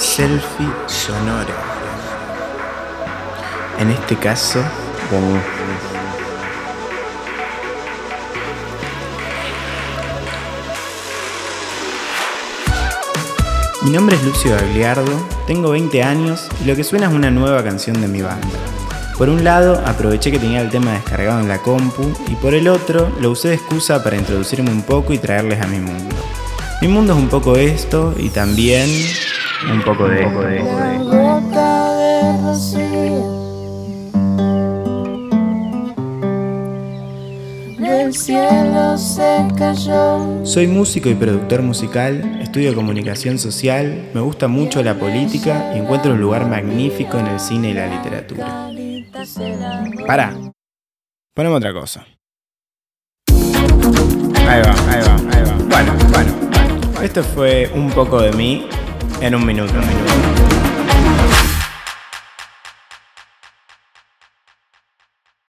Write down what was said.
selfie sonora. En este caso, Mi nombre es Lucio Gagliardo, tengo 20 años y lo que suena es una nueva canción de mi banda. Por un lado, aproveché que tenía el tema descargado en la compu y por el otro, lo usé de excusa para introducirme un poco y traerles a mi mundo. Mi mundo es un poco esto y también un poco de, poco de, cayó. Soy músico y productor musical, estudio comunicación social, me gusta mucho la política y encuentro un lugar magnífico en el cine y la literatura. Para. Ponemos otra cosa. Ahí va, ahí va, ahí va. Bueno, bueno. Esto fue un poco de mí en un minuto. Un minuto.